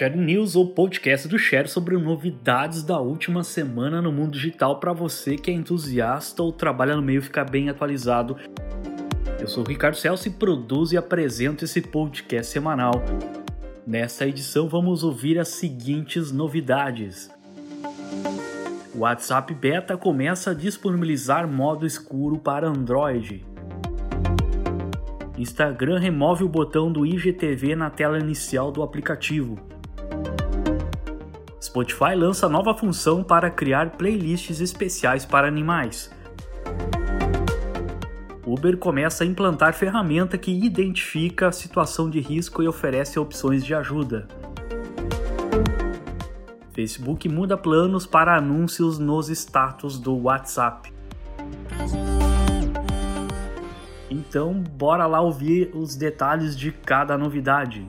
Share News, ou podcast do Share sobre novidades da última semana no mundo digital para você que é entusiasta ou trabalha no meio ficar bem atualizado. Eu sou o Ricardo Celso e produzo e apresento esse podcast semanal. Nesta edição vamos ouvir as seguintes novidades. O WhatsApp Beta começa a disponibilizar modo escuro para Android. Instagram remove o botão do IGTV na tela inicial do aplicativo. Spotify lança nova função para criar playlists especiais para animais. Uber começa a implantar ferramenta que identifica a situação de risco e oferece opções de ajuda. Facebook muda planos para anúncios nos status do WhatsApp. Então, bora lá ouvir os detalhes de cada novidade.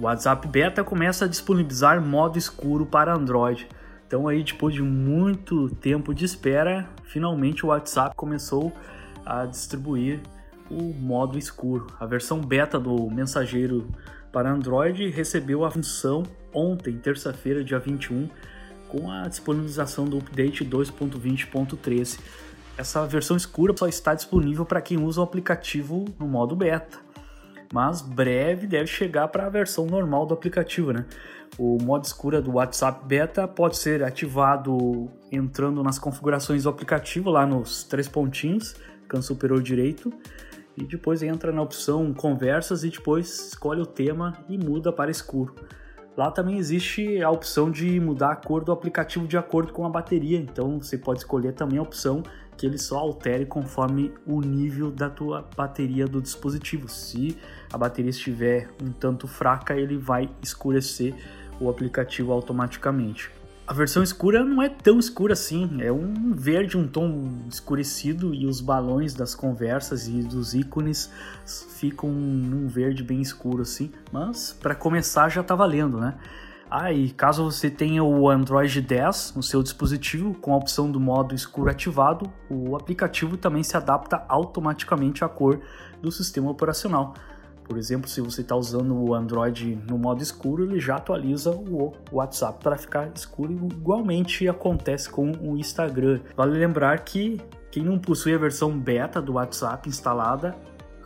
O WhatsApp Beta começa a disponibilizar modo escuro para Android. Então aí depois de muito tempo de espera, finalmente o WhatsApp começou a distribuir o modo escuro. A versão beta do mensageiro para Android recebeu a função ontem, terça-feira, dia 21, com a disponibilização do update 2.20.13. Essa versão escura só está disponível para quem usa o aplicativo no modo beta, mas breve deve chegar para a versão normal do aplicativo, né? O modo escura do WhatsApp Beta pode ser ativado entrando nas configurações do aplicativo lá nos três pontinhos, canto superior direito, e depois entra na opção conversas e depois escolhe o tema e muda para escuro. Lá também existe a opção de mudar a cor do aplicativo de acordo com a bateria, então você pode escolher também a opção que ele só altere conforme o nível da tua bateria do dispositivo. Se a bateria estiver um tanto fraca, ele vai escurecer o aplicativo automaticamente. A versão escura não é tão escura assim, é um verde, um tom escurecido e os balões das conversas e dos ícones ficam num verde bem escuro assim, mas para começar já tá valendo, né? Ah, e caso você tenha o Android 10 no seu dispositivo, com a opção do modo escuro ativado, o aplicativo também se adapta automaticamente à cor do sistema operacional. Por exemplo, se você está usando o Android no modo escuro, ele já atualiza o WhatsApp para ficar escuro. Igualmente acontece com o Instagram. Vale lembrar que quem não possui a versão beta do WhatsApp instalada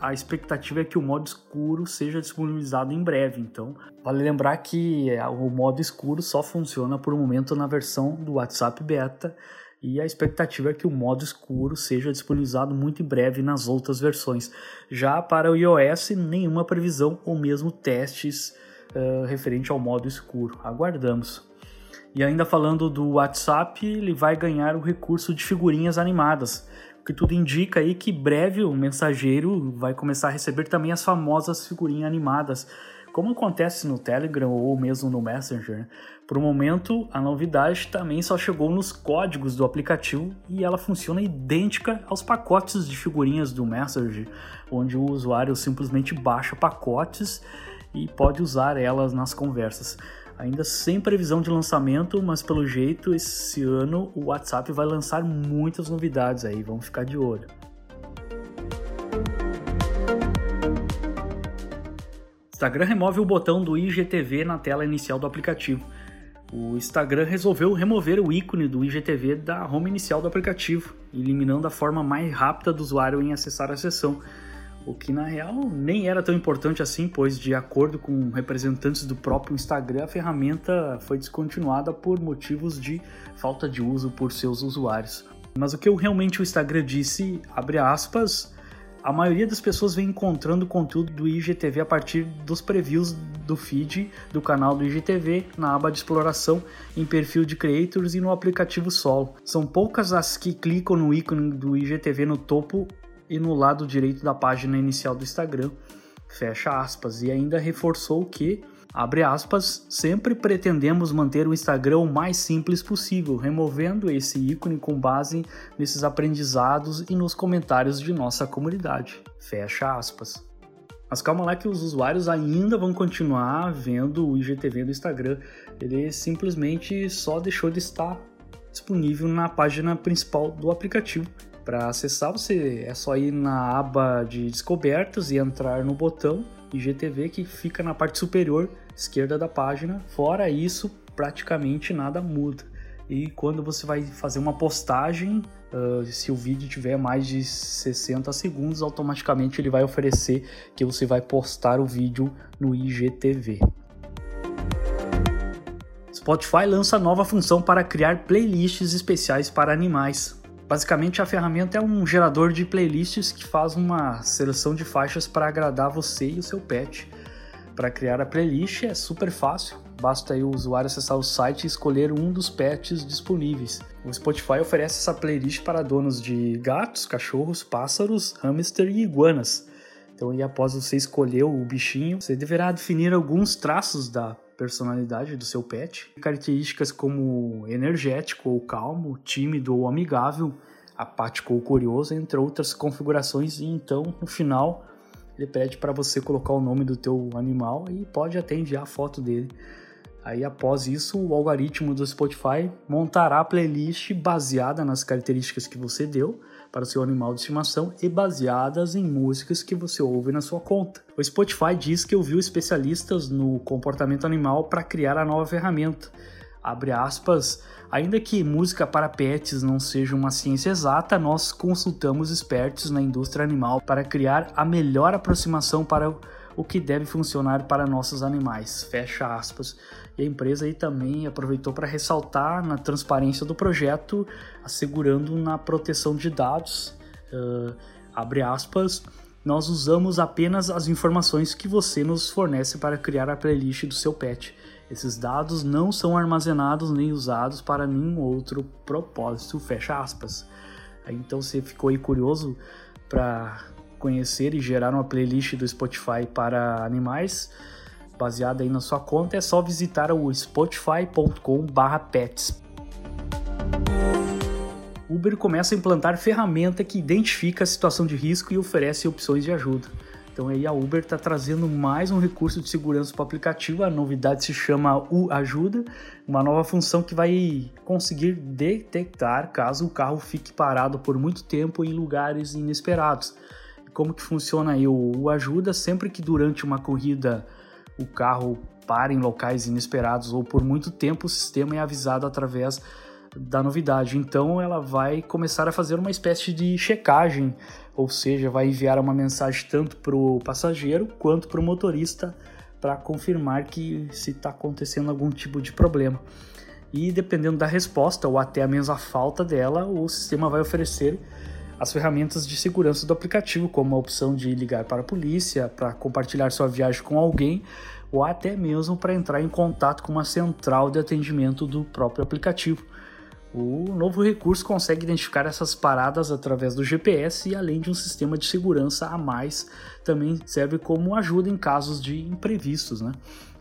a expectativa é que o modo escuro seja disponibilizado em breve. Então, vale lembrar que é, o modo escuro só funciona por um momento na versão do WhatsApp Beta e a expectativa é que o modo escuro seja disponibilizado muito em breve nas outras versões. Já para o iOS, nenhuma previsão ou mesmo testes uh, referente ao modo escuro. Aguardamos. E ainda falando do WhatsApp, ele vai ganhar o recurso de figurinhas animadas que tudo indica aí que breve o mensageiro vai começar a receber também as famosas figurinhas animadas, como acontece no Telegram ou mesmo no Messenger. Por um momento, a novidade também só chegou nos códigos do aplicativo e ela funciona idêntica aos pacotes de figurinhas do Messenger, onde o usuário simplesmente baixa pacotes e pode usar elas nas conversas ainda sem previsão de lançamento, mas pelo jeito esse ano o WhatsApp vai lançar muitas novidades aí, vamos ficar de olho. Instagram remove o botão do IGTV na tela inicial do aplicativo. O Instagram resolveu remover o ícone do IGTV da home inicial do aplicativo, eliminando a forma mais rápida do usuário em acessar a sessão o que na real nem era tão importante assim, pois, de acordo com representantes do próprio Instagram, a ferramenta foi descontinuada por motivos de falta de uso por seus usuários. Mas o que realmente o Instagram disse, abre aspas, a maioria das pessoas vem encontrando conteúdo do IGTV a partir dos previews do feed do canal do IGTV, na aba de exploração, em perfil de creators e no aplicativo solo. São poucas as que clicam no ícone do IGTV no topo e no lado direito da página inicial do Instagram. Fecha aspas. E ainda reforçou que, abre aspas, sempre pretendemos manter o Instagram o mais simples possível, removendo esse ícone com base nesses aprendizados e nos comentários de nossa comunidade. Fecha aspas. Mas calma lá que os usuários ainda vão continuar vendo o IGTV do Instagram. Ele simplesmente só deixou de estar disponível na página principal do aplicativo Para acessar, você é só ir na aba de descobertas e entrar no botão IGTV que fica na parte superior esquerda da página. Fora isso, praticamente nada muda. E quando você vai fazer uma postagem, uh, se o vídeo tiver mais de 60 segundos, automaticamente ele vai oferecer que você vai postar o vídeo no IGTV. Spotify lança nova função para criar playlists especiais para animais. Basicamente, a ferramenta é um gerador de playlists que faz uma seleção de faixas para agradar você e o seu pet. Para criar a playlist é super fácil, basta o usuário acessar o site e escolher um dos pets disponíveis. O Spotify oferece essa playlist para donos de gatos, cachorros, pássaros, hamster e iguanas. Então, aí, após você escolher o bichinho, você deverá definir alguns traços da personalidade do seu pet. Características como energético ou calmo, tímido ou amigável, apático ou curioso, entre outras configurações. E então, no final, ele pede para você colocar o nome do teu animal e pode até enviar a foto dele. Aí após isso, o algoritmo do Spotify montará a playlist baseada nas características que você deu para o seu animal de estimação e baseadas em músicas que você ouve na sua conta. O Spotify diz que ouviu especialistas no comportamento animal para criar a nova ferramenta. Abre aspas, ainda que música para pets não seja uma ciência exata, nós consultamos expertos na indústria animal para criar a melhor aproximação para o que deve funcionar para nossos animais. Fecha aspas. E a empresa aí também aproveitou para ressaltar na transparência do projeto, assegurando na proteção de dados. Uh, abre aspas. Nós usamos apenas as informações que você nos fornece para criar a playlist do seu pet. Esses dados não são armazenados nem usados para nenhum outro propósito. Fecha aspas. Então você ficou aí curioso para conhecer e gerar uma playlist do Spotify para animais baseada aí na sua conta, é só visitar o spotify.com/pets. Uber começa a implantar ferramenta que identifica a situação de risco e oferece opções de ajuda. Então aí a Uber está trazendo mais um recurso de segurança para o aplicativo. A novidade se chama U Ajuda, uma nova função que vai conseguir detectar caso o carro fique parado por muito tempo em lugares inesperados. Como que funciona aí o, o Ajuda? Sempre que durante uma corrida o carro para em locais inesperados ou por muito tempo, o sistema é avisado através da novidade. Então ela vai começar a fazer uma espécie de checagem, ou seja, vai enviar uma mensagem tanto para o passageiro quanto para o motorista para confirmar que se está acontecendo algum tipo de problema. E dependendo da resposta ou até mesmo a falta dela, o sistema vai oferecer as ferramentas de segurança do aplicativo, como a opção de ligar para a polícia, para compartilhar sua viagem com alguém ou até mesmo para entrar em contato com uma central de atendimento do próprio aplicativo. O novo recurso consegue identificar essas paradas através do GPS e, além de um sistema de segurança a mais, também serve como ajuda em casos de imprevistos. Né?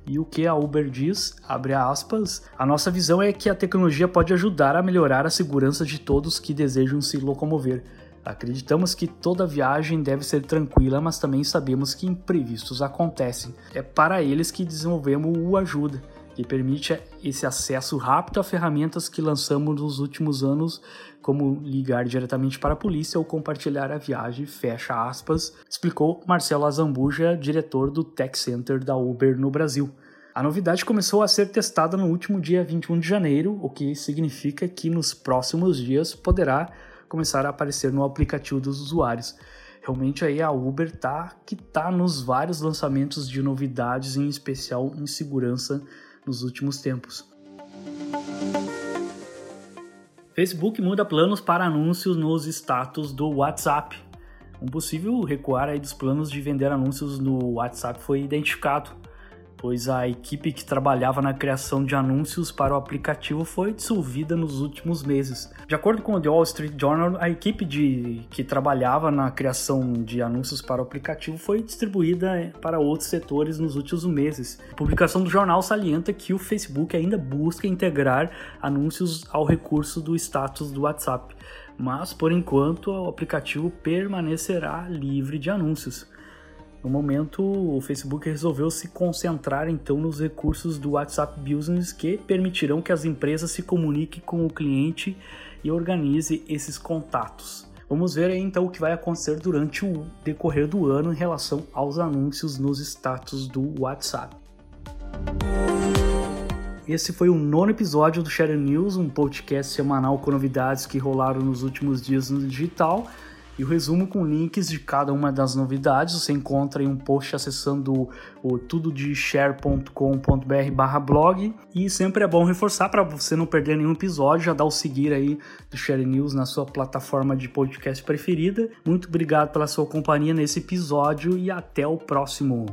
E o que a Uber diz, abre aspas, a nossa visão é que a tecnologia pode ajudar a melhorar a segurança de todos que desejam se locomover Acreditamos que toda viagem deve ser tranquila, mas também sabemos que imprevistos acontecem. É para eles que desenvolvemos o Ajuda, que permite esse acesso rápido a ferramentas que lançamos nos últimos anos, como ligar diretamente para a polícia ou compartilhar a viagem, fecha aspas, explicou Marcelo Azambuja, diretor do Tech Center da Uber no Brasil. A novidade começou a ser testada no último dia 21 de janeiro, o que significa que nos próximos dias poderá começar a aparecer no aplicativo dos usuários. Realmente aí a Uber tá que tá nos vários lançamentos de novidades, em especial em segurança nos últimos tempos. Facebook muda planos para anúncios nos status do WhatsApp. Um possível recuar aí dos planos de vender anúncios no WhatsApp foi identificado pois a equipe que trabalhava na criação de anúncios para o aplicativo foi dissolvida nos últimos meses. De acordo com o The Wall Street Journal, a equipe de, que trabalhava na criação de anúncios para o aplicativo foi distribuída eh, para outros setores nos últimos meses. A publicação do jornal salienta que o Facebook ainda busca integrar anúncios ao recurso do status do WhatsApp, mas por enquanto o aplicativo permanecerá livre de anúncios. No momento, o Facebook resolveu se concentrar então nos recursos do WhatsApp Business que permitirão que as empresas se comuniquem com o cliente e organize esses contatos. Vamos ver então o que vai acontecer durante o decorrer do ano em relação aos anúncios nos status do WhatsApp. Esse foi o nono episódio do Share News, um podcast semanal com novidades que rolaram nos últimos dias no digital. E o resumo com links de cada uma das novidades você encontra em um post acessando o tudodeshare.com.br blog. E sempre é bom reforçar para você não perder nenhum episódio, já dá o seguir aí do Share News na sua plataforma de podcast preferida. Muito obrigado pela sua companhia nesse episódio e até o próximo.